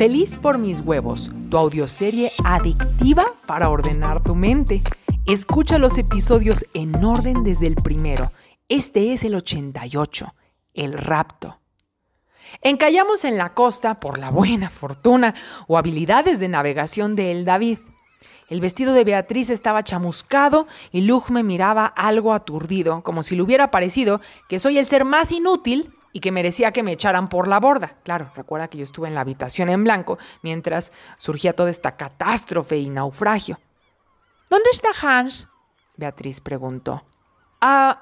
Feliz por mis huevos, tu audioserie adictiva para ordenar tu mente. Escucha los episodios en orden desde el primero. Este es el 88, el rapto. Encallamos en la costa por la buena fortuna o habilidades de navegación de El David. El vestido de Beatriz estaba chamuscado y Lug me miraba algo aturdido, como si le hubiera parecido que soy el ser más inútil y que merecía que me echaran por la borda. Claro, recuerda que yo estuve en la habitación en blanco mientras surgía toda esta catástrofe y naufragio. ¿Dónde está Hans? Beatriz preguntó. Ah,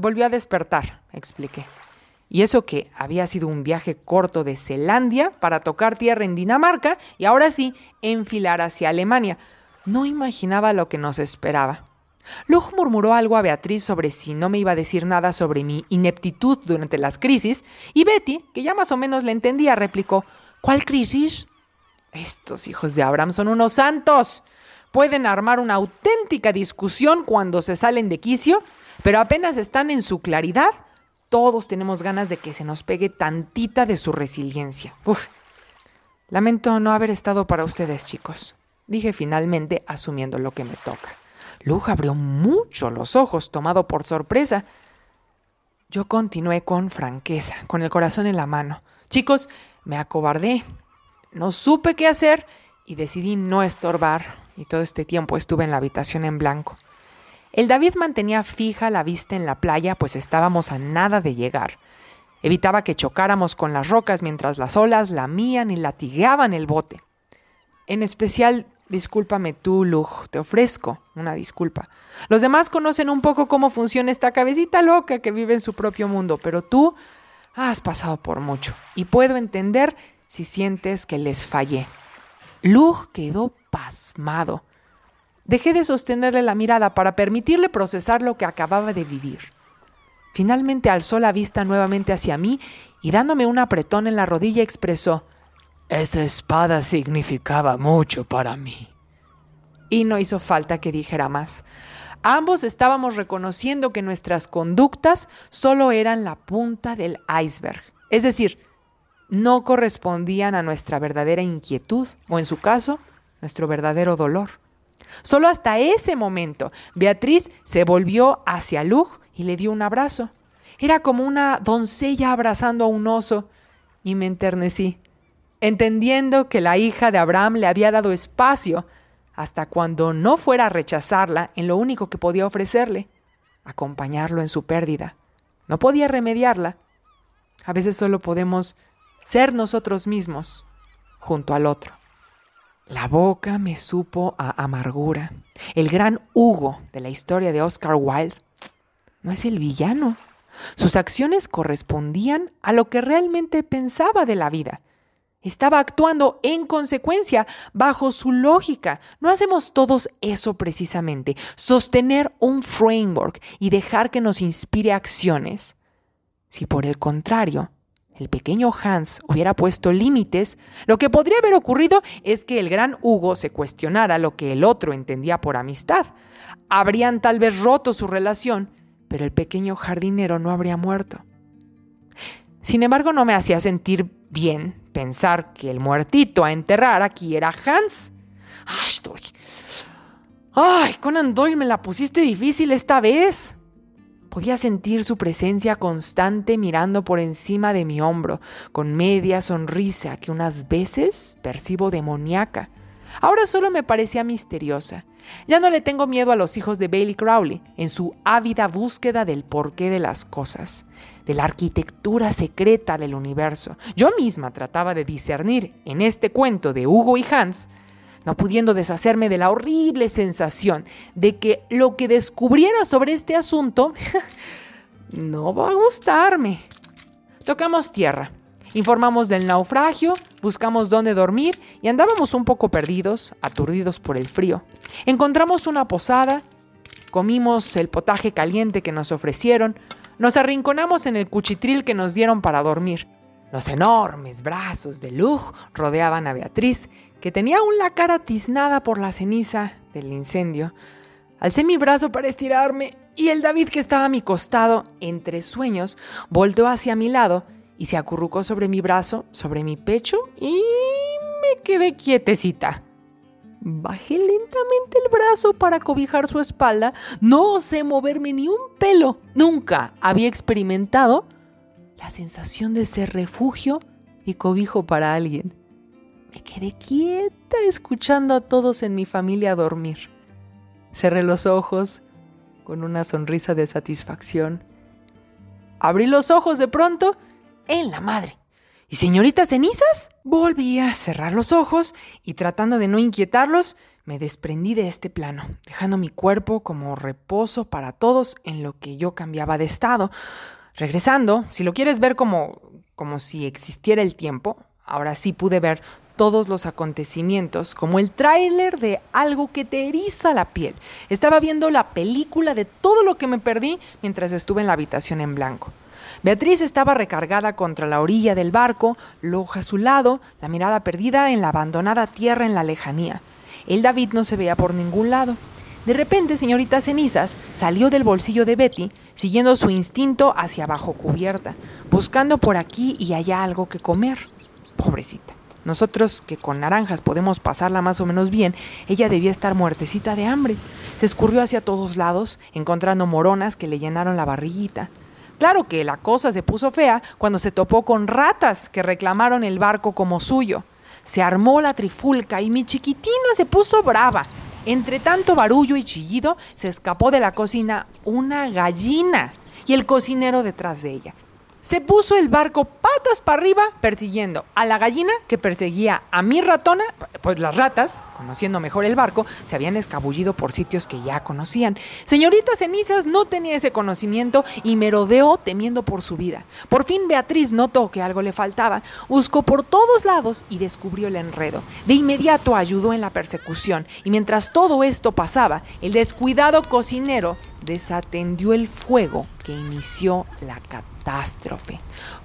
volvió a despertar, expliqué. Y eso que había sido un viaje corto de Zelandia para tocar tierra en Dinamarca y ahora sí enfilar hacia Alemania. No imaginaba lo que nos esperaba. Lug murmuró algo a Beatriz sobre si no me iba a decir nada sobre mi ineptitud durante las crisis, y Betty, que ya más o menos le entendía, replicó, ¿Cuál crisis? Estos hijos de Abraham son unos santos. Pueden armar una auténtica discusión cuando se salen de quicio, pero apenas están en su claridad, todos tenemos ganas de que se nos pegue tantita de su resiliencia. Uf. Lamento no haber estado para ustedes, chicos, dije finalmente asumiendo lo que me toca. Luz abrió mucho los ojos, tomado por sorpresa. Yo continué con franqueza, con el corazón en la mano. Chicos, me acobardé. No supe qué hacer y decidí no estorbar. Y todo este tiempo estuve en la habitación en blanco. El David mantenía fija la vista en la playa, pues estábamos a nada de llegar. Evitaba que chocáramos con las rocas mientras las olas lamían y latigueaban el bote. En especial, discúlpame tú, Lug, te ofrezco una disculpa. Los demás conocen un poco cómo funciona esta cabecita loca que vive en su propio mundo, pero tú has pasado por mucho y puedo entender si sientes que les fallé. Lug quedó pasmado. Dejé de sostenerle la mirada para permitirle procesar lo que acababa de vivir. Finalmente alzó la vista nuevamente hacia mí y dándome un apretón en la rodilla expresó, Esa espada significaba mucho para mí. Y no hizo falta que dijera más. Ambos estábamos reconociendo que nuestras conductas solo eran la punta del iceberg, es decir, no correspondían a nuestra verdadera inquietud o, en su caso, nuestro verdadero dolor. Solo hasta ese momento, Beatriz se volvió hacia Lug y le dio un abrazo. Era como una doncella abrazando a un oso, y me enternecí, entendiendo que la hija de Abraham le había dado espacio hasta cuando no fuera a rechazarla en lo único que podía ofrecerle, acompañarlo en su pérdida. No podía remediarla. A veces solo podemos ser nosotros mismos junto al otro. La boca me supo a amargura. El gran Hugo de la historia de Oscar Wilde no es el villano. Sus acciones correspondían a lo que realmente pensaba de la vida. Estaba actuando en consecuencia, bajo su lógica. No hacemos todos eso precisamente, sostener un framework y dejar que nos inspire acciones. Si por el contrario, el pequeño Hans hubiera puesto límites, lo que podría haber ocurrido es que el gran Hugo se cuestionara lo que el otro entendía por amistad. Habrían tal vez roto su relación, pero el pequeño jardinero no habría muerto. Sin embargo, no me hacía sentir bien pensar que el muertito a enterrar aquí era Hans. ¡Ay, estoy! ¡Ay, Conan Doyle, me la pusiste difícil esta vez! Podía sentir su presencia constante mirando por encima de mi hombro, con media sonrisa que unas veces percibo demoníaca. Ahora solo me parecía misteriosa. Ya no le tengo miedo a los hijos de Bailey Crowley en su ávida búsqueda del porqué de las cosas, de la arquitectura secreta del universo. Yo misma trataba de discernir en este cuento de Hugo y Hans no pudiendo deshacerme de la horrible sensación de que lo que descubriera sobre este asunto no va a gustarme. Tocamos tierra, informamos del naufragio, buscamos dónde dormir y andábamos un poco perdidos, aturdidos por el frío. Encontramos una posada, comimos el potaje caliente que nos ofrecieron, nos arrinconamos en el cuchitril que nos dieron para dormir. Los enormes brazos de Lug rodeaban a Beatriz, que tenía aún la cara tiznada por la ceniza del incendio. Alcé mi brazo para estirarme y el David que estaba a mi costado, entre sueños, volteó hacia mi lado y se acurrucó sobre mi brazo, sobre mi pecho y me quedé quietecita. Bajé lentamente el brazo para cobijar su espalda. No sé moverme ni un pelo. Nunca había experimentado la sensación de ser refugio y cobijo para alguien. Me quedé quieta escuchando a todos en mi familia dormir. Cerré los ojos con una sonrisa de satisfacción. Abrí los ojos de pronto en la madre. ¿Y señorita cenizas? Volví a cerrar los ojos y tratando de no inquietarlos, me desprendí de este plano, dejando mi cuerpo como reposo para todos en lo que yo cambiaba de estado. Regresando, si lo quieres ver como, como si existiera el tiempo, ahora sí pude ver todos los acontecimientos como el tráiler de algo que te eriza la piel. Estaba viendo la película de todo lo que me perdí mientras estuve en la habitación en blanco. Beatriz estaba recargada contra la orilla del barco, loja a su lado, la mirada perdida en la abandonada tierra en la lejanía. El David no se veía por ningún lado. De repente, señorita Cenizas salió del bolsillo de Betty, siguiendo su instinto hacia abajo cubierta, buscando por aquí y allá algo que comer. Pobrecita. Nosotros que con naranjas podemos pasarla más o menos bien, ella debía estar muertecita de hambre. Se escurrió hacia todos lados, encontrando moronas que le llenaron la barriguita. Claro que la cosa se puso fea cuando se topó con ratas que reclamaron el barco como suyo. Se armó la trifulca y mi chiquitina se puso brava. Entre tanto barullo y chillido, se escapó de la cocina una gallina y el cocinero detrás de ella se puso el barco patas para arriba persiguiendo a la gallina que perseguía a mi ratona, pues las ratas, conociendo mejor el barco, se habían escabullido por sitios que ya conocían. Señorita Cenizas no tenía ese conocimiento y merodeó temiendo por su vida. Por fin Beatriz notó que algo le faltaba, buscó por todos lados y descubrió el enredo. De inmediato ayudó en la persecución y mientras todo esto pasaba, el descuidado cocinero desatendió el fuego que inició la catástrofe.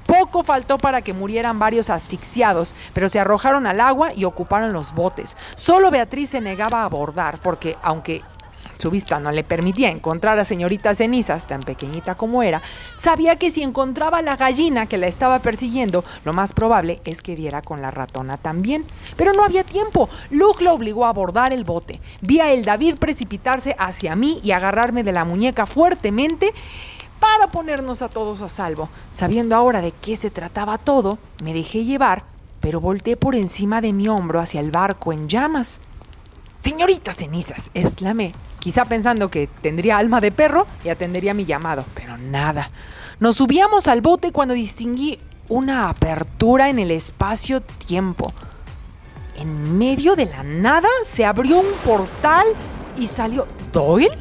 Poco faltó para que murieran varios asfixiados, pero se arrojaron al agua y ocuparon los botes. Solo Beatriz se negaba a abordar porque, aunque su vista no le permitía encontrar a señorita Cenizas, tan pequeñita como era, sabía que si encontraba a la gallina que la estaba persiguiendo, lo más probable es que diera con la ratona también. Pero no había tiempo. Luke lo obligó a abordar el bote. Vi a el David precipitarse hacia mí y agarrarme de la muñeca fuertemente para ponernos a todos a salvo. Sabiendo ahora de qué se trataba todo, me dejé llevar, pero volteé por encima de mi hombro hacia el barco en llamas. Señorita Cenizas, exclamé, quizá pensando que tendría alma de perro y atendería mi llamado, pero nada. Nos subíamos al bote cuando distinguí una apertura en el espacio-tiempo. En medio de la nada se abrió un portal y salió... ¿Doyle?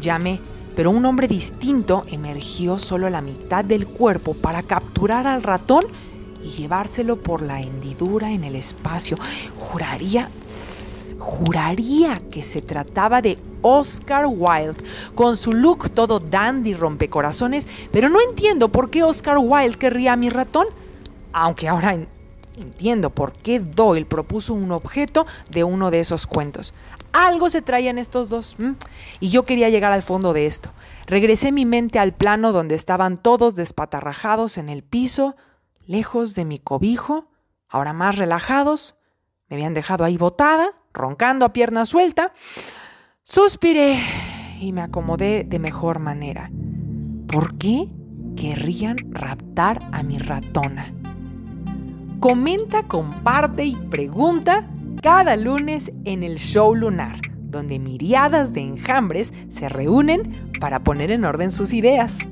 Llamé, pero un hombre distinto emergió solo la mitad del cuerpo para capturar al ratón y llevárselo por la hendidura en el espacio. Juraría juraría que se trataba de Oscar Wilde, con su look todo dandy rompecorazones, pero no entiendo por qué Oscar Wilde querría a mi ratón, aunque ahora entiendo por qué Doyle propuso un objeto de uno de esos cuentos. Algo se traían estos dos, y yo quería llegar al fondo de esto. Regresé mi mente al plano donde estaban todos despatarrajados en el piso, lejos de mi cobijo, ahora más relajados, me habían dejado ahí botada, roncando a pierna suelta, suspiré y me acomodé de mejor manera. ¿Por qué querrían raptar a mi ratona? Comenta, comparte y pregunta cada lunes en el show lunar, donde miriadas de enjambres se reúnen para poner en orden sus ideas.